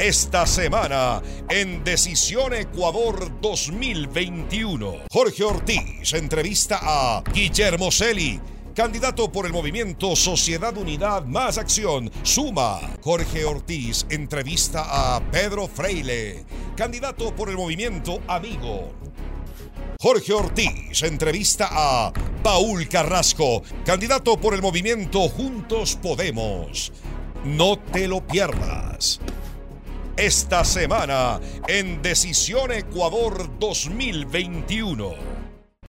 Esta semana en Decisión Ecuador 2021, Jorge Ortiz entrevista a Guillermo Celi candidato por el movimiento Sociedad Unidad Más Acción, Suma. Jorge Ortiz entrevista a Pedro Freile, candidato por el movimiento Amigo. Jorge Ortiz entrevista a Paul Carrasco, candidato por el movimiento Juntos Podemos. No te lo pierdas. Esta semana en Decisión Ecuador 2021.